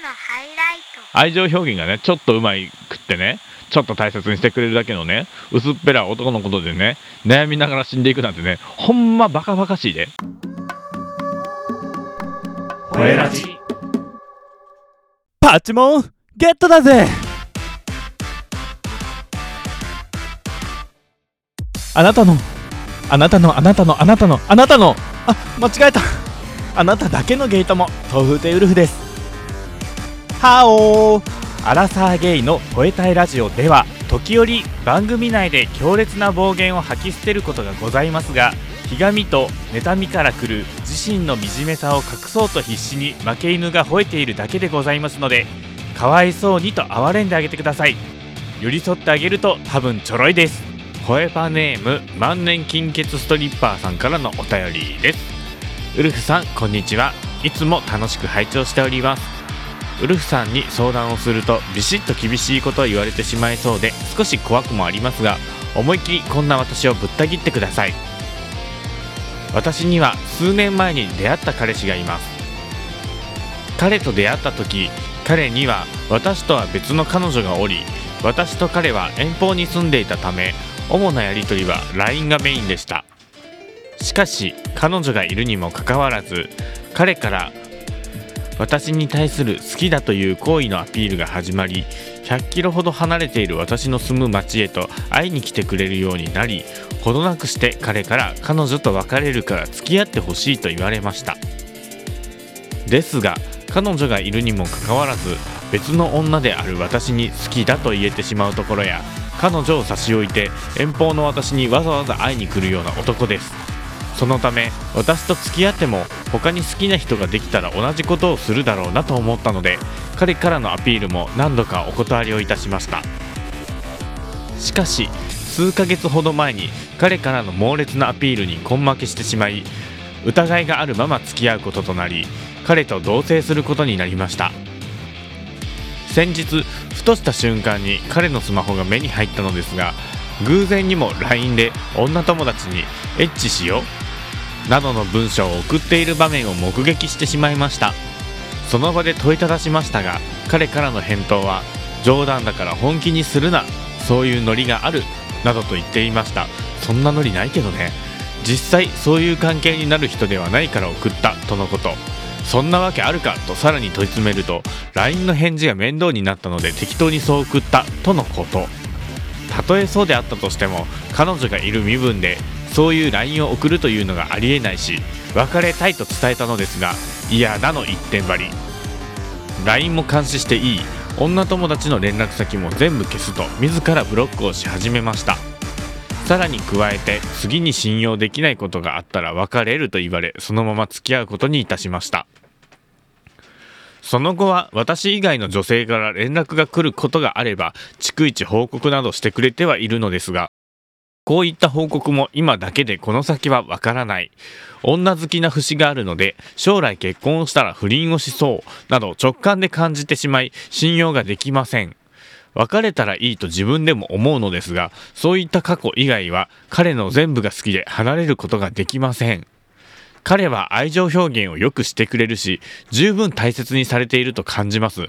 のハイライト。愛情表現がねちょっとうまいくってねちょっと大切にしてくれるだけのね薄っぺら男のことでね悩みながら死んでいくなんてねほんまバカバカしいで。ラジパチモンゲットだぜ。あなたのあなたのあなたのあなたのあなたのあ間違えた。あなただけのゲートも豆腐テウルフですハオアラサーゲイの吠えたいラジオでは時折番組内で強烈な暴言を吐き捨てることがございますがひがみと妬みから来る自身の惨めさを隠そうと必死に負け犬が吠えているだけでございますのでかわいそうにと哀れんであげてください。寄り添ってあげると多分ちょろいです。声パネーム万年金欠ストリッパーさんからのお便りです。ウルフさんこんにちは。いつも楽しく拝聴しております。ウルフさんに相談をするとビシッと厳しいことを言われてしまいそうで少し怖くもありますが思いっきりこんな私をぶった切ってください。私には数年前に出会った彼氏がいます。彼と出会った時彼には私とは別の彼女がおり私と彼は遠方に住んでいたため主なやり取りは LINE がメインでした。しかし彼女がいるにもかかわらず彼から私に対する好きだという行為のアピールが始まり100キロほど離れている私の住む町へと会いに来てくれるようになりほどなくして彼から彼女と別れるから付き合ってほしいと言われました。ですが彼女がいるにもかかわらず別の女である私に好きだと言えてしまうところや彼女を差し置いて遠方の私にわざわざ会いに来るような男です。そのため私と付き合っても他に好きな人ができたら同じことをするだろうなと思ったので彼からのアピールも何度かお断りをいたしました。しかし数ヶ月ほど前に彼からの猛烈なアピールに根負けしてしまい疑いがあるまま付き合うこととなり彼と同棲することになりました。先日ふとした瞬間に彼のスマホが目に入ったのですが偶然にも LINE で女友達に「エッチしよう」などの文章を送っている場面を目撃してしまいました。その場で問いただしましたが彼からの返答は「冗談だから本気にするなそういうノリがある」などと言っていました。そんなノリないけどね。実際そういう関係になる人ではないから送ったとのこと。そんなわけあるかとさらに問い詰めると LINE の返事が面倒になったので適当にそう送ったとのこと。たとえそうであったとしても彼女がいる身分でそういう LINE を送るというのがありえないし別れたいと伝えたのですが嫌なの一点張り。LINE も監視していい。女友達の連絡先も全部消すと自らブロックをし始めました。さらに加えて次に信用できないことがあったら別れると言われそのまま付き合うことにいたしました。その後は私以外の女性から連絡が来ることがあれば逐一報告などしてくれてはいるのですがこういった報告も今だけでこの先はわからない。女好きな節があるので将来結婚をしたら不倫をしそうなど直感で感じてしまい信用ができません。別れたらいいと自分でも思うのですがそういった過去以外は彼の全部が好きで離れることができません。彼は愛情表現をよくしてくれるし十分大切にされていると感じます。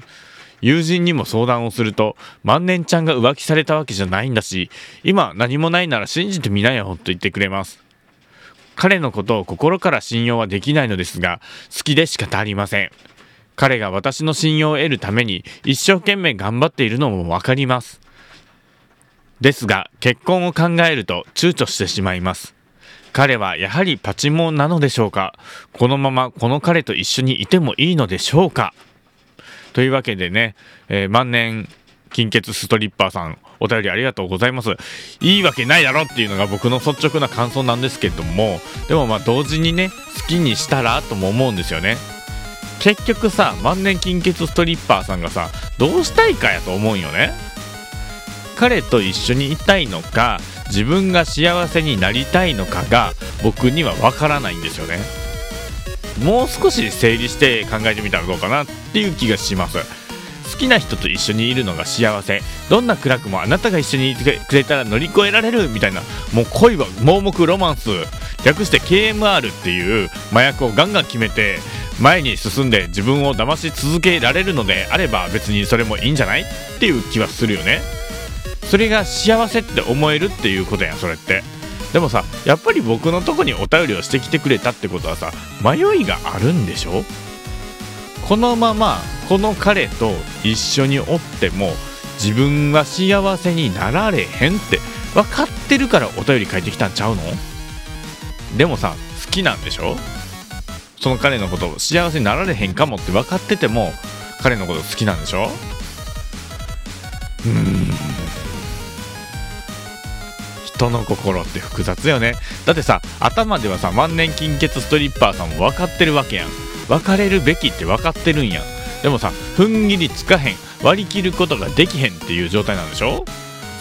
友人にも相談をすると万年ちゃんが浮気されたわけじゃないんだし今何もないなら信じてみなよと言ってくれます。彼のことを心から信用はできないのですが好きで仕方ありません。彼が私の信用を得るために一生懸命頑張っているのも分かります。ですが結婚を考えると躊躇してしまいます。彼はやはりパチモンなのでしょうか？このままこの彼と一緒にいてもいいのでしょうか？というわけでね、えー、万年金欠ストリッパーさんお便りありがとうございます。いいわけないだろっていうのが僕の率直な感想なんですけどもでもまあ同時にね好きにしたらとも思うんですよね。結局さ万年金欠ストリッパーさんがさどうしたいかやと思うんよね。彼と一緒にいたいのか自分が幸せになりたいのかが僕には分からないんですよね。もう少し整理して考えてみたらどうかなっていう気がします。好きな人と一緒にいるのが幸せ。どんな暗くもあなたが一緒にいてくれたら乗り越えられるみたいなもう恋は盲目ロマンス。略して KMR っていう麻薬をガンガン決めて前に進んで自分を騙し続けられるのであれば別にそれもいいんじゃないっていう気はするよね。それが幸せって思えるっていうことやそれって。でもさやっぱり僕のとこにお便りをしてきてくれたってことはさ迷いがあるんでしょ？このままこの彼と一緒におっても自分は幸せになられへんって分かってるからお便り書いてきたんちゃうの？でもさ好きなんでしょ？その彼のこと幸せになられへんかもって分かってても彼のこと好きなんでしょ？うん。人の心って複雑よね。だってさ頭ではさ万年金欠ストリッパーさんも分かってるわけやん。別れるべきって分かってるんやん。でもさ踏ん切りつかへん。割り切ることができへんっていう状態なんでしょ？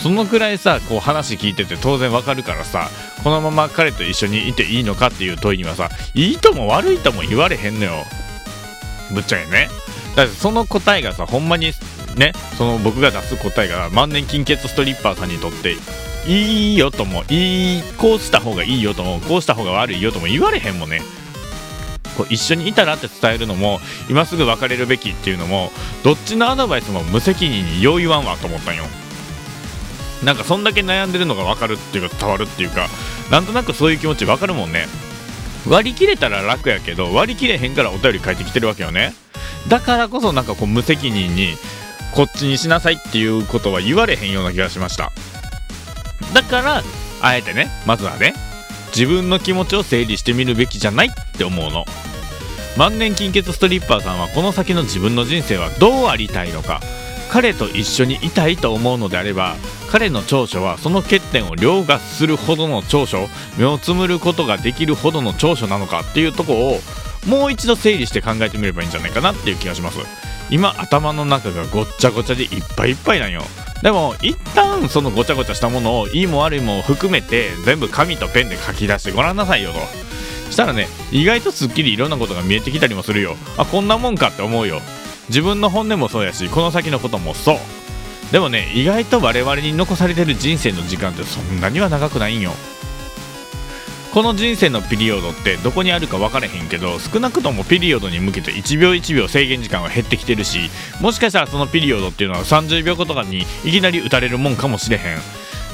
そのくらいさこう話聞いてて当然わかるからさこのまま彼と一緒にいていいのかっていう問いにはさいいとも悪いとも言われへんのよ。ぶっちゃけね。だってその答えがさほんまにねその僕が出す答えが万年金欠ストリッパーさんにとっていいよともいいこうした方がいいよともこうした方が悪いよとも言われへんもんね。こう一緒にいたらって伝えるのも今すぐ別れるべきっていうのもどっちのアドバイスも無責任によう言わんわと思ったんよ。なんかそんだけ悩んでるのが分かるっていうか伝わるっていうかなんとなくそういう気持ち分かるもんね。割り切れたら楽やけど割り切れへんからお便り書いてきてるわけよね。だからこそなんかこう無責任にこっちにしなさいっていうことは言われへんような気がしました。だからあえてねまずはね自分の気持ちを整理してみるべきじゃないって思うの。万年金欠ストリッパーさんはこの先の自分の人生はどうありたいのか。彼と一緒にいたいと思うのであれば彼の長所はその欠点を凌駕するほどの長所目をつむることができるほどの長所なのかっていうとこをもう一度整理して考えてみればいいんじゃないかなっていう気がします。今頭の中がごっちゃごちゃでいっぱいいっぱいなんよ。でも一旦そのごちゃごちゃしたものをいいも悪いも含めて全部紙とペンで書き出してごらんなさいよと。したらね意外とすっきりいろんなことが見えてきたりもするよ。あこんなもんかって思うよ。自分の本音もそうやしこの先のこともそう。でもね意外と我々に残されてる人生の時間ってそんなには長くないんよ。この人生のピリオドってどこにあるか分からへんけど少なくともピリオドに向けて1秒1秒制限時間は減ってきてるしもしかしたらそのピリオドっていうのは30秒後とかにいきなり打たれるもんかもしれへん。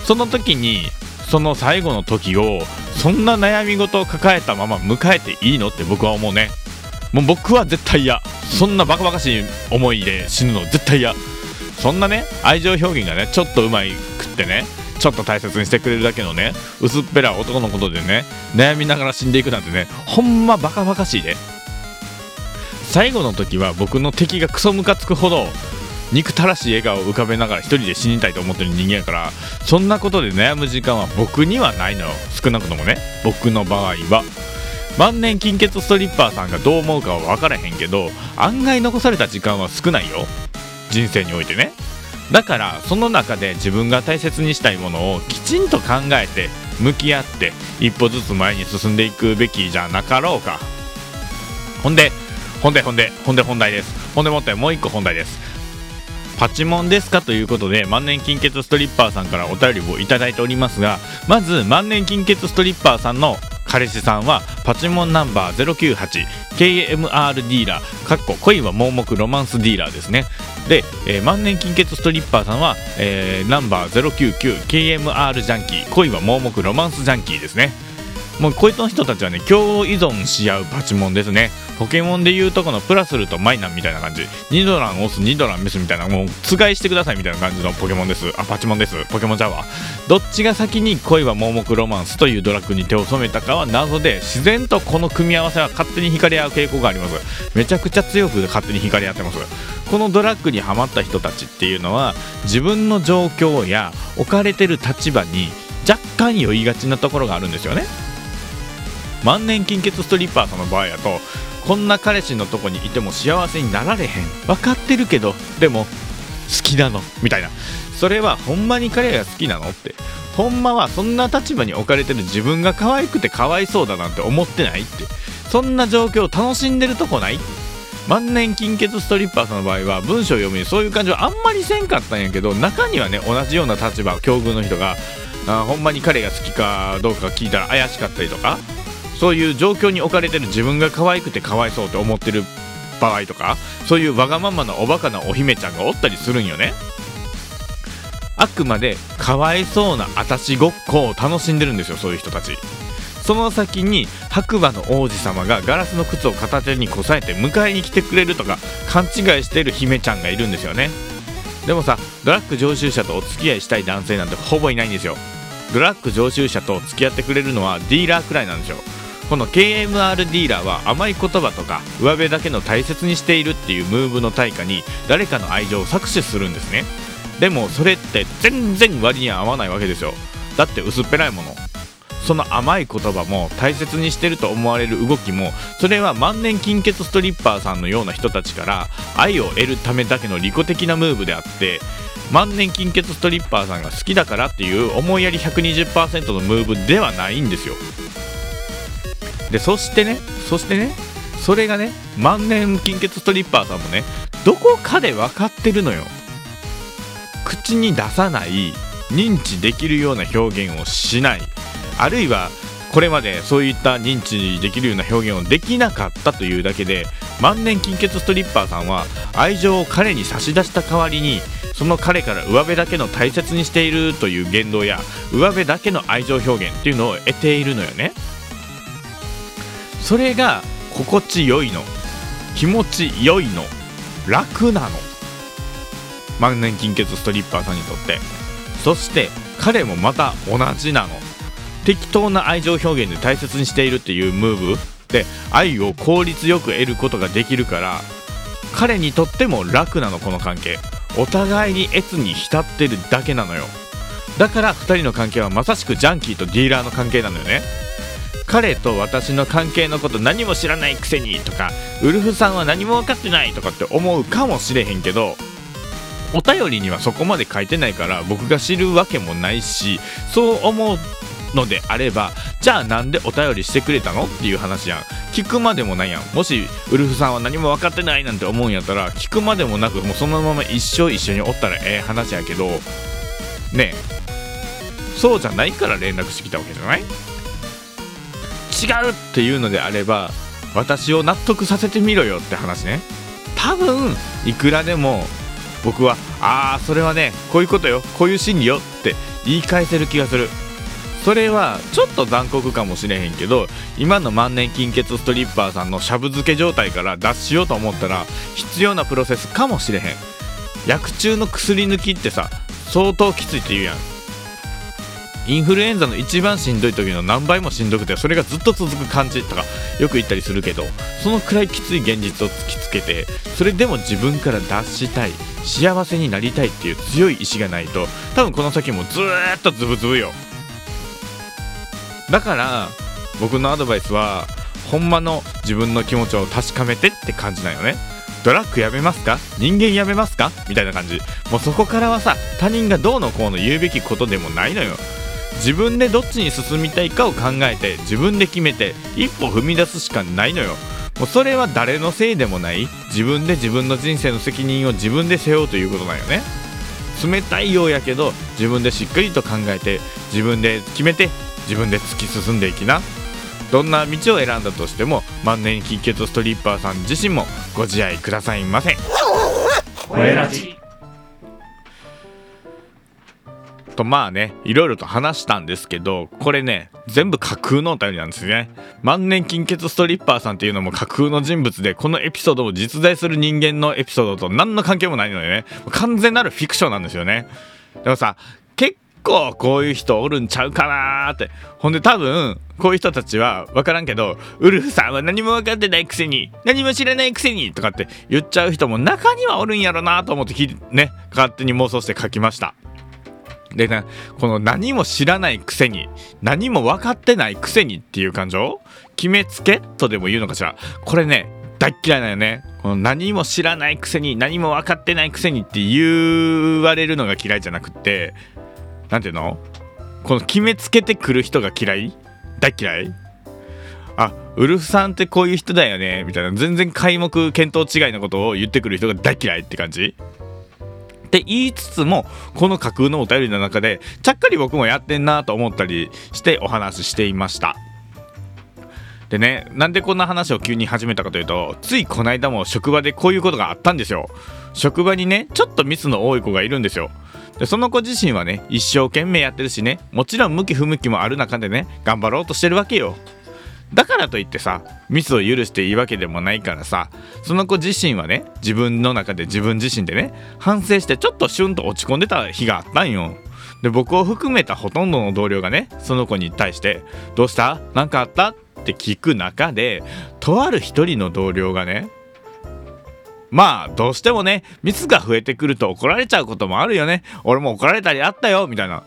その時にその最後の時をそんな悩み事を抱えたまま迎えていいのって僕は思うね。もう僕は絶対嫌。そんなバカバカしい思いで死ぬの絶対嫌。そんなね愛情表現がねちょっとうまいくってね。ちょっと大切にしてくれるだけのね薄っぺら男のことでね悩みながら死んでいくなんてねほんまバカバカしいで。最後の時は僕の敵がクソムカつくほど憎たらしい笑顔を浮かべながら一人で死にたいと思ってる人間やからそんなことで悩む時間は僕にはないのよ。少なくともね僕の場合は。万年金欠ストリッパーさんがどう思うかは分からへんけど案外残された時間は少ないよ。人生においてね。だからその中で自分が大切にしたいものをきちんと考えて向き合って一歩ずつ前に進んでいくべきじゃなかろうか。ほんでほんでほんでほんで本題です。ほんでもってもう一個本題です。パチモンですかということで万年金欠ストリッパーさんからお便りをいただいておりますがまず万年金欠ストリッパーさんの彼氏さんはパチモンナンバー 098KMR ディーラーかっこ恋は盲目ロマンスディーラーですね。で、えー万年金欠ストリッパーさんは、えーナンバー 099KMR ジャンキー恋は盲目ロマンスジャンキーですね。もうこいつの人たちはね共依存し合うパチモンですね。ポケモンでいうとこのプラスルとマイナンみたいな感じ。ニドランオスニドランメスみたいなもうつがいしてくださいみたいな感じのポケモンです。あパチモンです。ポケモンちゃうわどっちが先に恋は盲目ロマンスというドラッグに手を染めたかは謎で自然とこの組み合わせは勝手に惹かれ合う傾向があります。めちゃくちゃ強く勝手に惹かれ合ってます。このドラッグにはまった人たちっていうのは自分の状況や置かれてる立場に若干酔いがちなところがあるんですよね。万年金欠ストリッパーさんの場合やとこんな彼氏のとこにいても幸せになられへん。分かってるけどでも好きなの。みたいな。それはほんまに彼が好きなのって。ほんまはそんな立場に置かれてる自分が可愛くてかわいそうだなんて思ってないって。そんな状況を楽しんでるとこない。万年金欠ストリッパーさんの場合は文章を読みにそういう感じはあんまりせんかったんやけど中にはね同じような立場境遇の人があほんまに彼が好きかどうか聞いたら怪しかったりとか。そういう状況に置かれてる自分が可愛くてかわいそうって思ってる場合とかそういうわがままなおバカなお姫ちゃんがおったりするんよね。あくまでかわいそうなあたしごっこを楽しんでるんですよそういう人たち。その先に白馬の王子様がガラスの靴を片手にこさえて迎えに来てくれるとか勘違いしてる姫ちゃんがいるんですよね。でもさドラッグ常習者とお付き合いしたい男性なんてほぼいないんですよ。ドラッグ常習者と付き合ってくれるのはディーラーくらいなんですよ。この KMR ディーラーは甘い言葉とか上辺だけの大切にしているっていうムーブの対価に誰かの愛情を搾取するんですね。でもそれって全然割に合わないわけですよ。だって薄っぺらいもの。その甘い言葉も大切にしてると思われる動きもそれは万年金欠ストリッパーさんのような人たちから愛を得るためだけの利己的なムーブであって万年金欠ストリッパーさんが好きだからっていう思いやり120%のムーブではないんですよ。でそしてねそしてねそれがね万年金欠ストリッパーさんもねどこかで分かってるのよ。口に出さない認知できるような表現をしない。あるいはこれまでそういった認知できるような表現をできなかったというだけで万年金欠ストリッパーさんは愛情を彼に差し出した代わりにその彼から上辺だけの大切にしているという言動や上辺だけの愛情表現っていうのを得ているのよね。それが心地よいの。気持ちよいの。楽なの。万年金欠ストリッパーさんにとって。そして彼もまた同じなの。適当な愛情表現で大切にしているっていうムーブで愛を効率よく得ることができるから彼にとっても楽なのこの関係。お互いに越に浸ってるだけなのよ。だから2人の関係はまさしくジャンキーとディーラーの関係なのよね。彼と私の関係のこと何も知らないくせにとかウルフさんは何も分かってないとかって思うかもしれへんけどお便りにはそこまで書いてないから僕が知るわけもないしそう思うのであればじゃあなんでお便りしてくれたのっていう話やん。聞くまでもないやん。もしウルフさんは何も分かってないなんて思うんやったら聞くまでもなくもうそのまま一生一緒におったらええ話やけどねえそうじゃないから連絡してきたわけじゃない？違うっていうのであれば私を納得させてみろよって話ね。多分いくらでも僕はああそれはねこういうことよこういう心理よって言い返せる気がする。それはちょっと残酷かもしれへんけど今の万年金欠ストリッパーさんのしゃぶ漬け状態から脱しようと思ったら必要なプロセスかもしれへん。薬中の薬抜きってさ相当きついって言うやん。インフルエンザの一番しんどい時の何倍もしんどくてそれがずっと続く感じ。とかよく言ったりするけどそのくらいきつい現実を突きつけてそれでも自分から脱したい幸せになりたいっていう強い意志がないと多分この先もずっとズブズブよ。だから僕のアドバイスはほんまの自分の気持ちを確かめてって感じなんよね。ドラッグやめますか？人間やめますか？みたいな感じ。もうそこからはさ他人がどうのこうの言うべきことでもないのよ。自分でどっちに進みたいかを考えて自分で決めて一歩踏み出すしかないのよ。もうそれは誰のせいでもない。自分で自分の人生の責任を自分で背負うということなんよね。冷たいようやけど自分でしっかりと考えて自分で決めて自分で突き進んでいきな。どんな道を選んだとしても万年金欠ストリッパーさん自身もご自愛くださいませ。とまあねいろいろと話したんですけどこれね全部架空のお便りなんですね。万年金欠ストリッパーさんっていうのも架空の人物でこのエピソードを実在する人間のエピソードと何の関係もないのでね完全なるフィクションなんですよね。でもさ結構こういう人おるんちゃうかなーって。ほんで多分こういう人たちは分からんけどウルフさんは何も分かってないくせに何も知らないくせにとかって言っちゃう人も中にはおるんやろなと思ってね勝手に妄想して書きました。でねこの何も知らないくせに何も分かってないくせにっていう感情決めつけとでも言うのかしら。これね大っ嫌いだよね。この何も知らないくせに何も分かってないくせにって言われるのが嫌いじゃなくって何ていうの？この決めつけてくる人が嫌い？大嫌い？あウルフさんってこういう人だよね。みたいな全然皆目見当違いのことを言ってくる人が大嫌いって感じ。って言いつつもこの架空のお便りの中でちゃっかり僕もやってんなと思ったりしてお話ししていました。でねなんでこんな話を急に始めたかというとついこの間も職場でこういうことがあったんですよ。職場にねちょっとミスの多い子がいるんですよ。でその子自身はね一生懸命やってるしねもちろん向き不向きもある中でね頑張ろうとしてるわけよ。だからといってさミスを許していいわけでもないからさその子自身はね自分の中で自分自身でね反省してちょっとシュンと落ち込んでた日があったんよ。で僕を含めたほとんどの同僚がねその子に対して「どうした？何かあった?」って聞く中でとある一人の同僚がねまあどうしてもねミスが増えてくると怒られちゃうこともあるよね。俺も怒られたりあったよみたいな。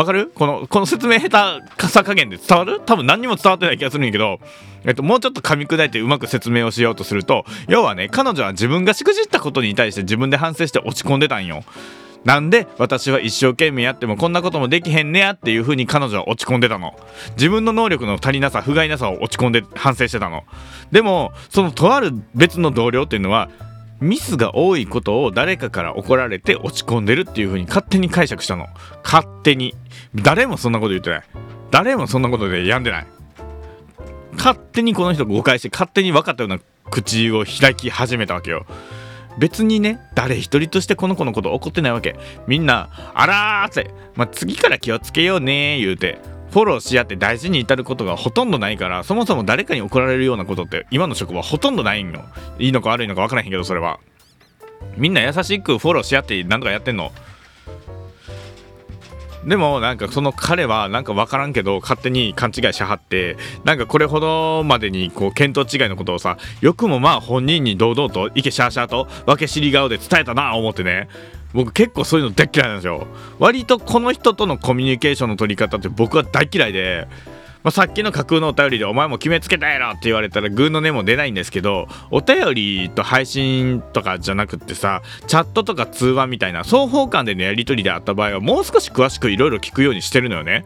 わかる？このこの説明下手さ加減で伝わる？多分何にも伝わってない気がするんやけど、えっと、もうちょっと噛み砕いてうまく説明をしようとすると要はね彼女は自分がしくじったことに対して自分で反省して落ち込んでたんよ。なんで私は一生懸命やってもこんなこともできへんねやっていう風に彼女は落ち込んでたの。自分の能力の足りなさ不甲斐なさを落ち込んで反省してたの。でもそのとある別の同僚っていうのはミスが多いことを誰かから怒られて落ち込んでるっていう風に勝手に解釈したの。勝手に。誰もそんなこと言ってない。誰もそんなことで病んでない。勝手にこの人誤解して勝手に分かったような口を開き始めたわけよ。別にね誰一人としてこの子のこと怒ってないわけ。みんな「あら」って、まあ、次から気をつけようね言うて。フォローし合って大事に至ることがほとんどないからそもそも誰かに怒られるようなことって今の職場ほとんどないんよいいのか悪いのか分からへんけどそれは。みんな優しくフォローし合って何とかやってんの。でもなんかその彼はなんか分からんけど勝手に勘違いしはってなんかこれほどまでにこう見当違いのことをさよくもまあ本人に堂々といけシャーシャーと分け知り顔で伝えたな思ってね。僕結構そういうの大嫌いなんですよ割とこの人とのコミュニケーションの取り方って僕は大嫌いでまあ、さっきの架空のお便りでお前も決めつけたやろって言われたらグーの根も出ないんですけどお便りと配信とかじゃなくってさチャットとか通話みたいな双方間でのやり取りであった場合はもう少し詳しくいろいろ聞くようにしてるのよね。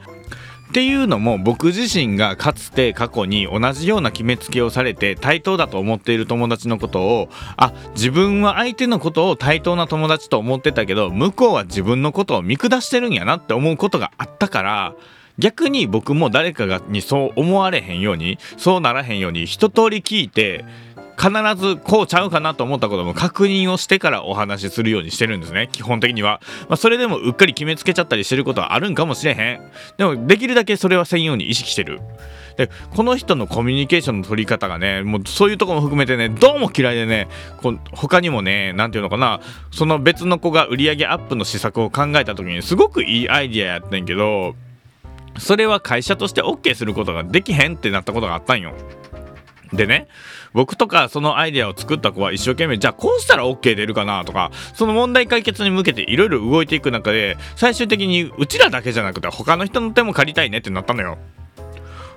っていうのも僕自身がかつて過去に同じような決めつけをされて対等だと思っている友達のことをあ自分は相手のことを対等な友達と思ってたけど向こうは自分のことを見下してるんやなって思うことがあったから逆に僕も誰かがにそう思われへんようにそうならへんように一通り聞いて必ずこうちゃうかなと思ったことも確認をしてからお話しするようにしてるんですね。基本的には、まあ、それでもうっかり決めつけちゃったりしてることはあるんかもしれへん。でもできるだけそれはせんように意識してる。でこの人のコミュニケーションの取り方がねもうそういうとこも含めてねどうも嫌いでねこ他にもね何て言うのかなその別の子が売り上げアップの施策を考えた時にすごくいいアイディアやってんけどそれは会社として OK することができへんってなったことがあったんよ。でね僕とかそのアイデアを作った子は一生懸命じゃあこうしたら OK 出るかなとかその問題解決に向けていろいろ動いていく中で最終的にうちらだけじゃなくて他の人の手も借りたいねってなったのよ。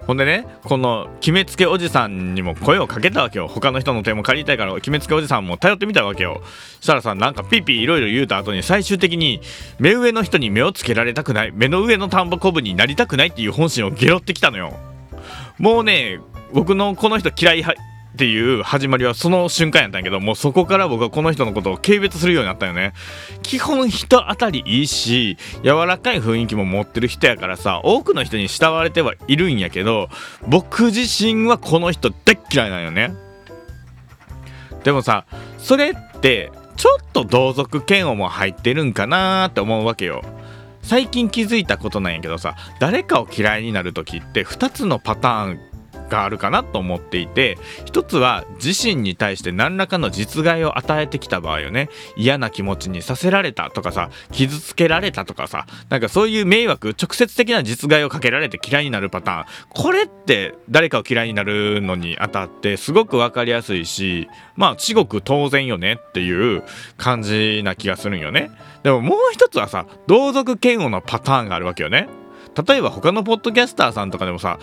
ほんでねこの決めつけおじさんにも声をかけたわけよ。他の人の手も借りたいから決めつけおじさんも頼ってみたわけよ。設楽さんなんかピーピーいろいろ言うた後に最終的に目上の人に目をつけられたくない目の上の田んぼこぶになりたくないっていう本心をゲロってきたのよ。もうね僕のこの人嫌いっていう始まりはその瞬間やったんやけどもうそこから僕はこの人のことを軽蔑するようになったよね。基本人当たりいいし柔らかい雰囲気も持ってる人やからさ多くの人に慕われてはいるんやけど僕自身はこの人大っ嫌いなんよね。でもさそれってちょっと同族嫌悪も入ってるんかなーって思うわけよ。最近気づいたことなんやけどさ誰かを嫌いになる時って2つのパターンがあるかなと思っていて一つは自身に対して何らかの実害を与えてきた場合よね。嫌な気持ちにさせられたとかさ傷つけられたとかさなんかそういう迷惑直接的な実害をかけられて嫌いになるパターン。これって誰かを嫌いになるのにあたってすごく分かりやすいしまあ至極当然よねっていう感じな気がするんよね。でももう一つはさ同族嫌悪のパターンがあるわけよね。例えば他のポッドキャスターさんとかでもさ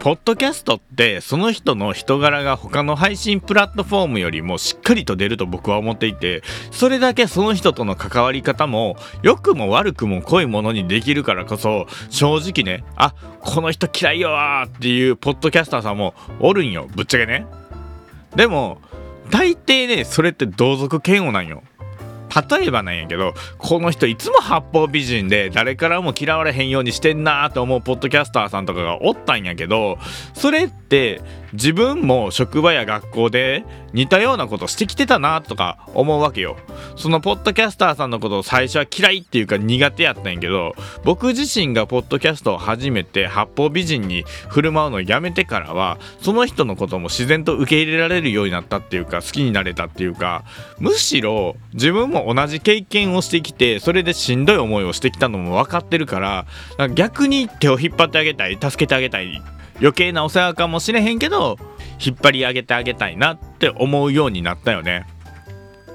ポッドキャストってその人の人柄が他の配信プラットフォームよりもしっかりと出ると僕は思っていてそれだけその人との関わり方も良くも悪くも濃いものにできるからこそ正直ねあこの人嫌いよーっていうポッドキャスターさんもおるんよ。ぶっちゃけね。でも大抵ねそれって同族嫌悪なんよ。例えばなんやけどこの人いつも八方美人で誰からも嫌われへんようにしてんなーと思うポッドキャスターさんとかがおったんやけどそれって自分も職場や学校で似たようなことしてきてたなとか思うわけよ。そのポッドキャスターさんのことを最初は嫌いっていうか苦手やったんやけど僕自身がポッドキャストを始めて八方美人に振る舞うのをやめてからはその人のことも自然と受け入れられるようになったっていうか好きになれたっていうかむしろ自分も同じ経験をしてきてそれでしんどい思いをしてきたのも分かってるから逆に手を引っ張ってあげたい助けてあげたい余計なお世話かもしれへんけど引っ張り上げてあげたいなって思うようになったよね。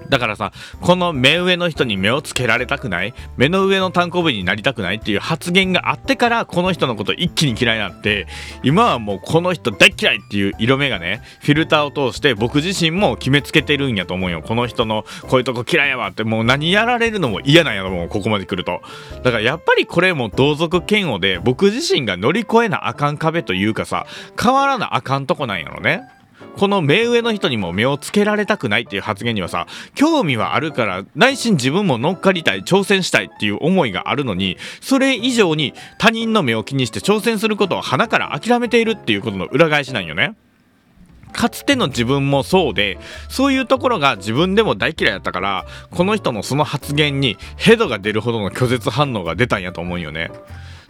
だからさこの目上の人に目をつけられたくない？目の上の単行部になりたくないっていう発言があってからこの人のこと一気に嫌いになって今はもうこの人大嫌いっていう色目がねフィルターを通して僕自身も決めつけてるんやと思うよ。この人のこういうとこ嫌いやわってもう何やられるのも嫌なんやと思うここまで来ると。だからやっぱりこれも同族嫌悪で僕自身が乗り越えなあかん壁というかさ変わらなあかんとこなんやろね。この目上の人にも目をつけられたくないっていう発言にはさ興味はあるから内心自分も乗っかりたい挑戦したいっていう思いがあるのにそれ以上に他人の目を気にして挑戦することを鼻から諦めているっていうことの裏返しなんよね。かつての自分もそうでそういうところが自分でも大嫌いだったからこの人のその発言にヘドが出るほどの拒絶反応が出たんやと思うよね。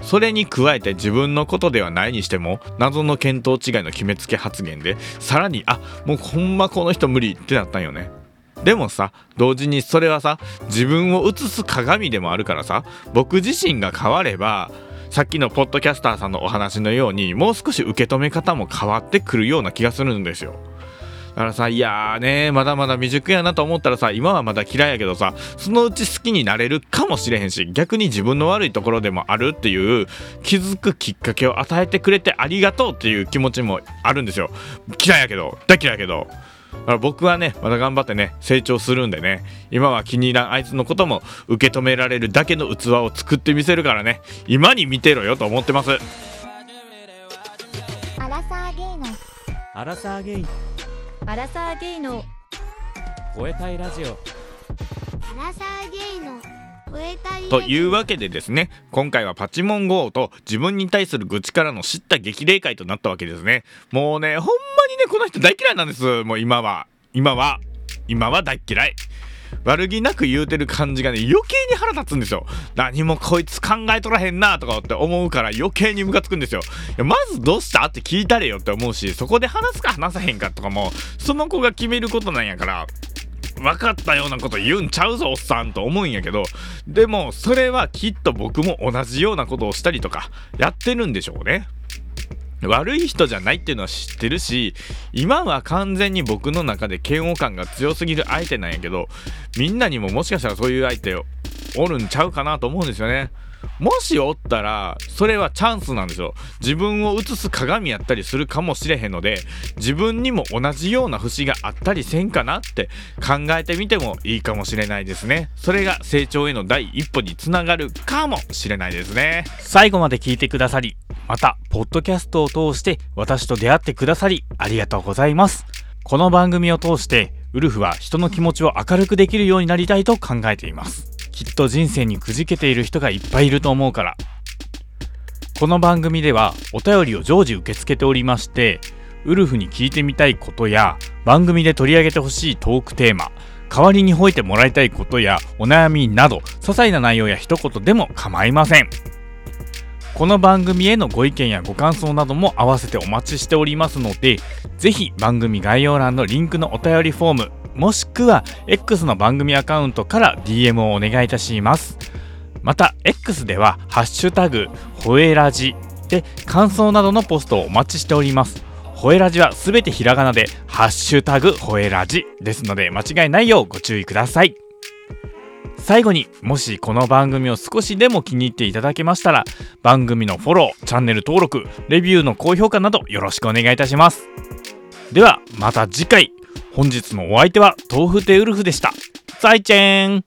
それに加えて自分のことではないにしても謎の見当違いの決めつけ発言でさらにあもうほんまこの人無理ってなったんよねでもさ同時にそれはさ自分を映す鏡でもあるからさ僕自身が変わればさっきのポッドキャスターさんのお話のようにもう少し受け止め方も変わってくるような気がするんですよ。だからさいやーねまだまだ未熟やなと思ったらさ今はまだ嫌いやけどさそのうち好きになれるかもしれへんし逆に自分の悪いところでもあるっていう気づくきっかけを与えてくれてありがとうっていう気持ちもあるんですよ。嫌いやけど大嫌いやけど。だから僕はねまだ頑張ってね成長するんでね今は気に入らんあいつのことも受け止められるだけの器を作ってみせるからね今に見てろよと思ってます。アラサーゲイの。アラサーゲイアラサーゲイの吠えたいラジオ。アラサーゲイの吠えたいというわけでですね今回はパチモン GO と自分に対する愚痴からの知った激励会となったわけですね。もうねほんまにねこの人大嫌いなんです。もう今は。今は今は大嫌い悪気なく言うてる感じがね余計に腹立つんですよ。何もこいつ考えとらへんなとかって思うから余計にムカつくんですよ。まずどうしたって聞いたれよって思うしそこで話すか話さへんかとかもその子が決めることなんやから分かったようなこと言うんちゃうぞおっさんと思うんやけどでもそれはきっと僕も同じようなことをしたりとかやってるんでしょうね。悪い人じゃないっていうのは知ってるし今は完全に僕の中で嫌悪感が強すぎる相手なんやけどみんなにももしかしたらそういう相手おるんちゃうかなと思うんですよね。もしおったらそれはチャンスなんですよ自分を映す鏡やったりするかもしれへんので自分にも同じような節があったりせんかなって考えてみてもいいかもしれないですね。それが成長への第一歩につながるかもしれないですね。最後まで聞いてくださりまたポッドキャストを通して私と出会ってくださりありがとうございます。この番組を通してウルフは人の気持ちを明るくできるようになりたいと考えています。きっと人生にくじけている人がいっぱいいると思うから。この番組ではお便りを常時受け付けておりましてウルフに聞いてみたいことや番組で取り上げてほしいトークテーマ代わりに吠えてもらいたいことやお悩みなど些細な内容や一言でも構いません。この番組へのご意見やご感想なども合わせてお待ちしておりますのでぜひ番組概要欄のリンクのお便りフォームもしくは X の番組アカウントから DM をお願いいたします。また X では「ハッシュタグほえラジ」で感想などのポストをお待ちしております。ほえラジはすべてひらがなで「ハッシュタグほえラジ」ですので間違いないようご注意ください。最後にもしこの番組を少しでも気に入っていただけましたら番組のフォローチャンネル登録レビューの高評価などよろしくお願いいたします。ではまた次回。本日のお相手は豆腐テウルフでした。再见。